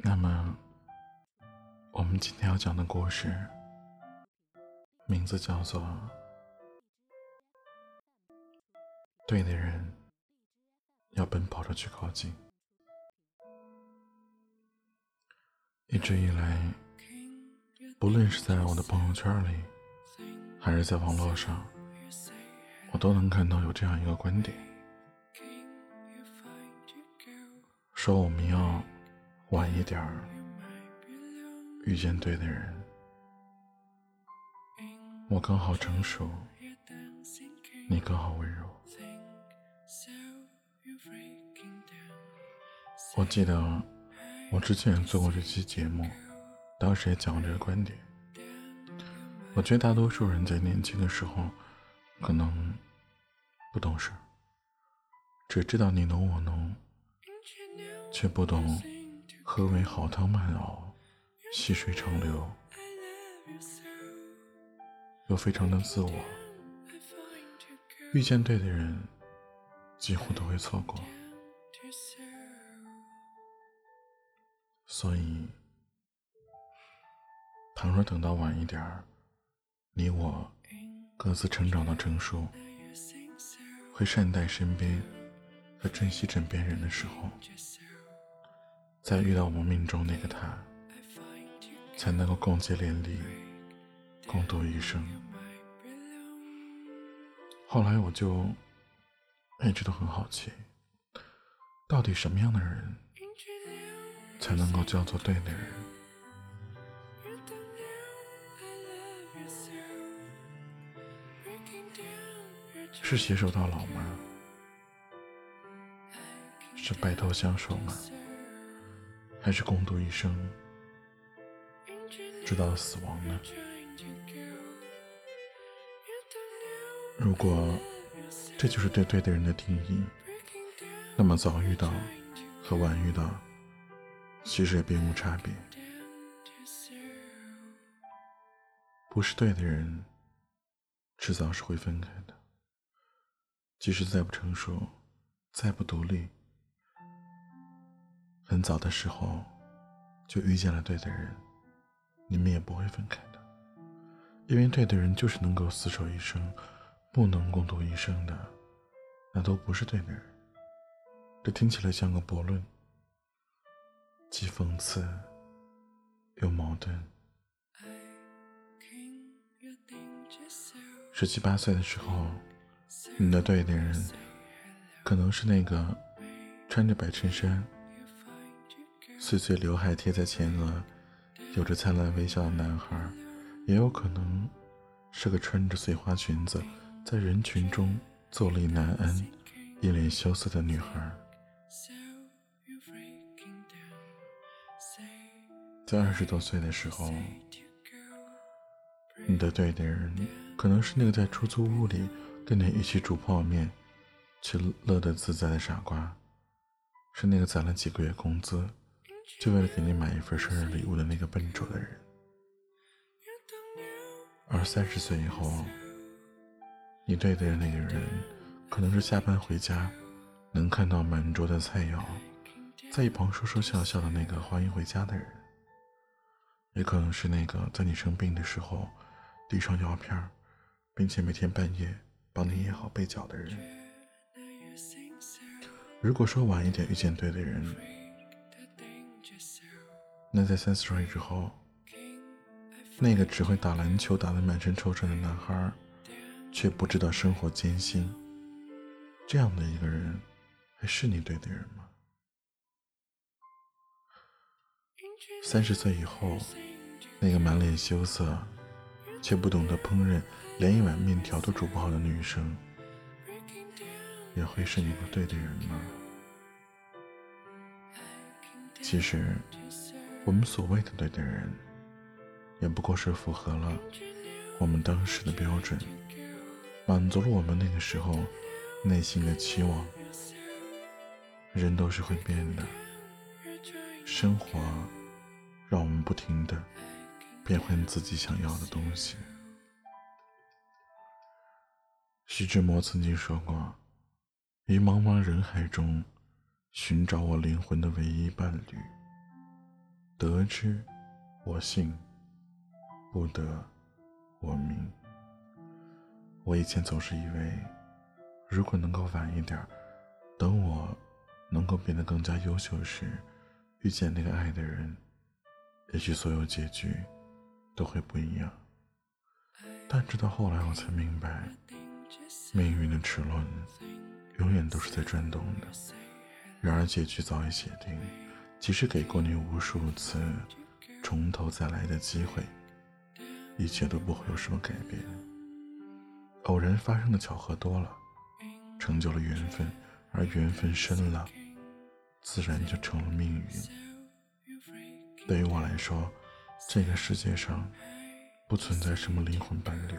那么，我们今天要讲的故事，名字叫做《对的人要奔跑着去靠近》。一直以来，不论是在我的朋友圈里，还是在网络上，我都能看到有这样一个观点，说我们要。晚一点儿遇见对的人，我刚好成熟，你刚好温柔。我记得我之前做过这期节目，当时也讲过这个观点。我觉得大多数人在年轻的时候，可能不懂事，只知道你侬我侬，却不懂。何为好汤慢熬，细水长流？又非常的自我，遇见对的人，几乎都会错过。所以，倘若等到晚一点儿，你我各自成长到成熟，会善待身边和珍惜枕边人的时候。再遇到我们命中那个他，才能够共结连理，共度一生。后来我就一直都很好奇，到底什么样的人才能够叫做对的人？是携手到老吗？是白头相守吗？还是共度一生，直到死亡呢？如果这就是对对的人的定义，那么早遇到和晚遇到，其实也并无差别。不是对的人，迟早是会分开的。即使再不成熟，再不独立。很早的时候就遇见了对的人，你们也不会分开的，因为对的人就是能够厮守一生，不能共度一生的，那都不是对的人。这听起来像个悖论，既讽刺又矛盾。十七八岁的时候，你的对的人可能是那个穿着白衬衫。碎碎刘海贴在前额，有着灿烂微笑的男孩，也有可能是个穿着碎花裙子，在人群中坐立难安、一脸羞涩的女孩。在二十多岁的时候，你的对的人可能是那个在出租屋里跟你一起煮泡面，却乐得自在的傻瓜，是那个攒了几个月工资。就为了给你买一份生日礼物的那个笨拙的人，而三十岁以后，你对的那个人，可能是下班回家能看到满桌的菜肴，在一旁说说笑笑的那个欢迎回家的人，也可能是那个在你生病的时候递上药片，并且每天半夜帮你掖好被角的人。如果说晚一点遇见对的人，那在三十岁之后，那个只会打篮球打得满身臭臭的男孩，却不知道生活艰辛，这样的一个人，还是你对的人吗？三十岁以后，那个满脸羞涩，却不懂得烹饪，连一碗面条都煮不好的女生，也会是你不对的人吗？其实。我们所谓的对的人，也不过是符合了我们当时的标准，满足了我们那个时候内心的期望。人都是会变的，生活让我们不停的变换自己想要的东西。徐志摩曾经说过：“于茫茫人海中，寻找我灵魂的唯一伴侣。”得之我幸，不得我命。我以前总是以为，如果能够晚一点，等我能够变得更加优秀时，遇见那个爱的人，也许所有结局都会不一样。但直到后来，我才明白，命运的齿轮永远都是在转动的。然而结局早已写定，即使给过你无数次从头再来的机会，一切都不会有什么改变。偶然发生的巧合多了，成就了缘分，而缘分深了，自然就成了命运。对于我来说，这个世界上不存在什么灵魂伴侣。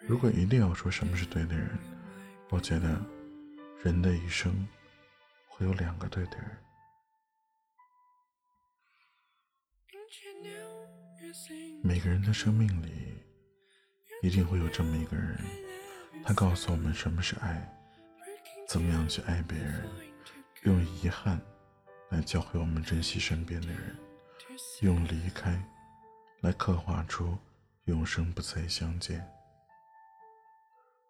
如果一定要说什么是对的人，我觉得人的一生会有两个对的人。每个人的生命里。一定会有这么一个人，他告诉我们什么是爱，怎么样去爱别人，用遗憾来教会我们珍惜身边的人，用离开来刻画出永生不再相见。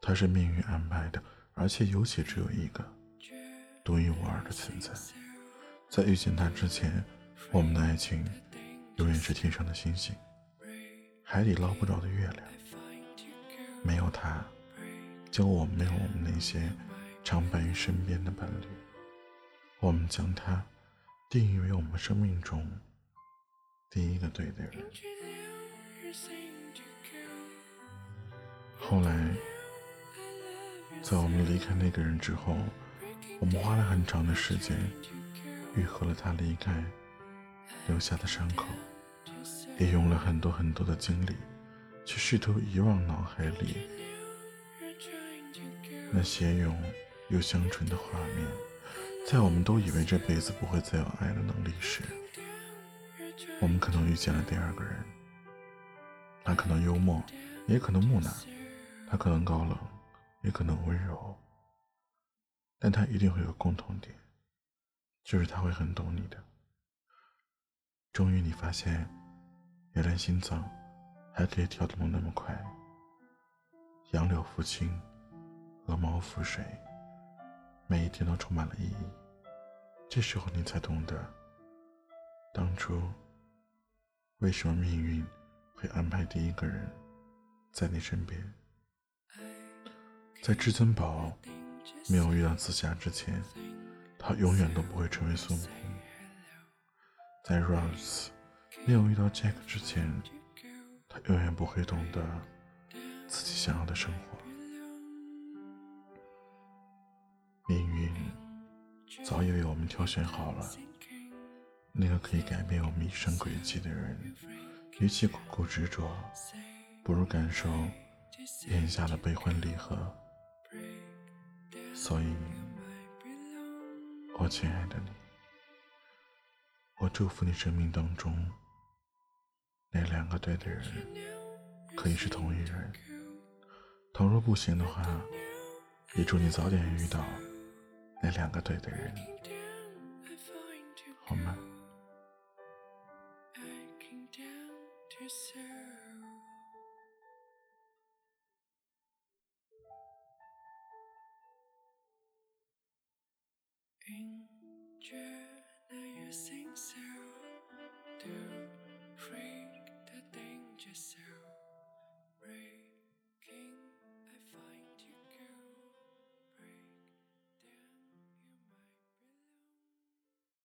他是命运安排的，而且尤其只有一个，独一无二的存在。在遇见他之前，我们的爱情永远是天上的星星，海底捞不着的月亮。没有他，就我们没有我们那些常伴于身边的伴侣。我们将他定义为我们生命中第一个对的人。后来，在我们离开那个人之后，我们花了很长的时间愈合了他离开留下的伤口，也用了很多很多的精力。去试图遗忘脑海里那些永又香醇的画面，在我们都以为这辈子不会再有爱的能力时，我们可能遇见了第二个人。他可能幽默，也可能木讷；他可能高冷，也可能温柔。但他一定会有共同点，就是他会很懂你的。终于，你发现，原来心脏。还可以跳动那么快，杨柳拂青，鹅毛拂水，每一天都充满了意义。这时候你才懂得，当初为什么命运会安排第一个人在你身边。在至尊宝没有遇到紫霞之前，他永远都不会成为孙悟空。在 Rose 没有遇到 Jack 之前。他永远不会懂得自己想要的生活。命运早已为我们挑选好了那个可以改变我们一生轨迹的人。与其苦苦执着，不如感受眼下的悲欢离合。所以，我亲爱的你，我祝福你生命当中。那两个对的人，可以是同一人。倘若不行的话，也祝你早点遇到那两个对的人，好吗 sing so to freak the danger so brave.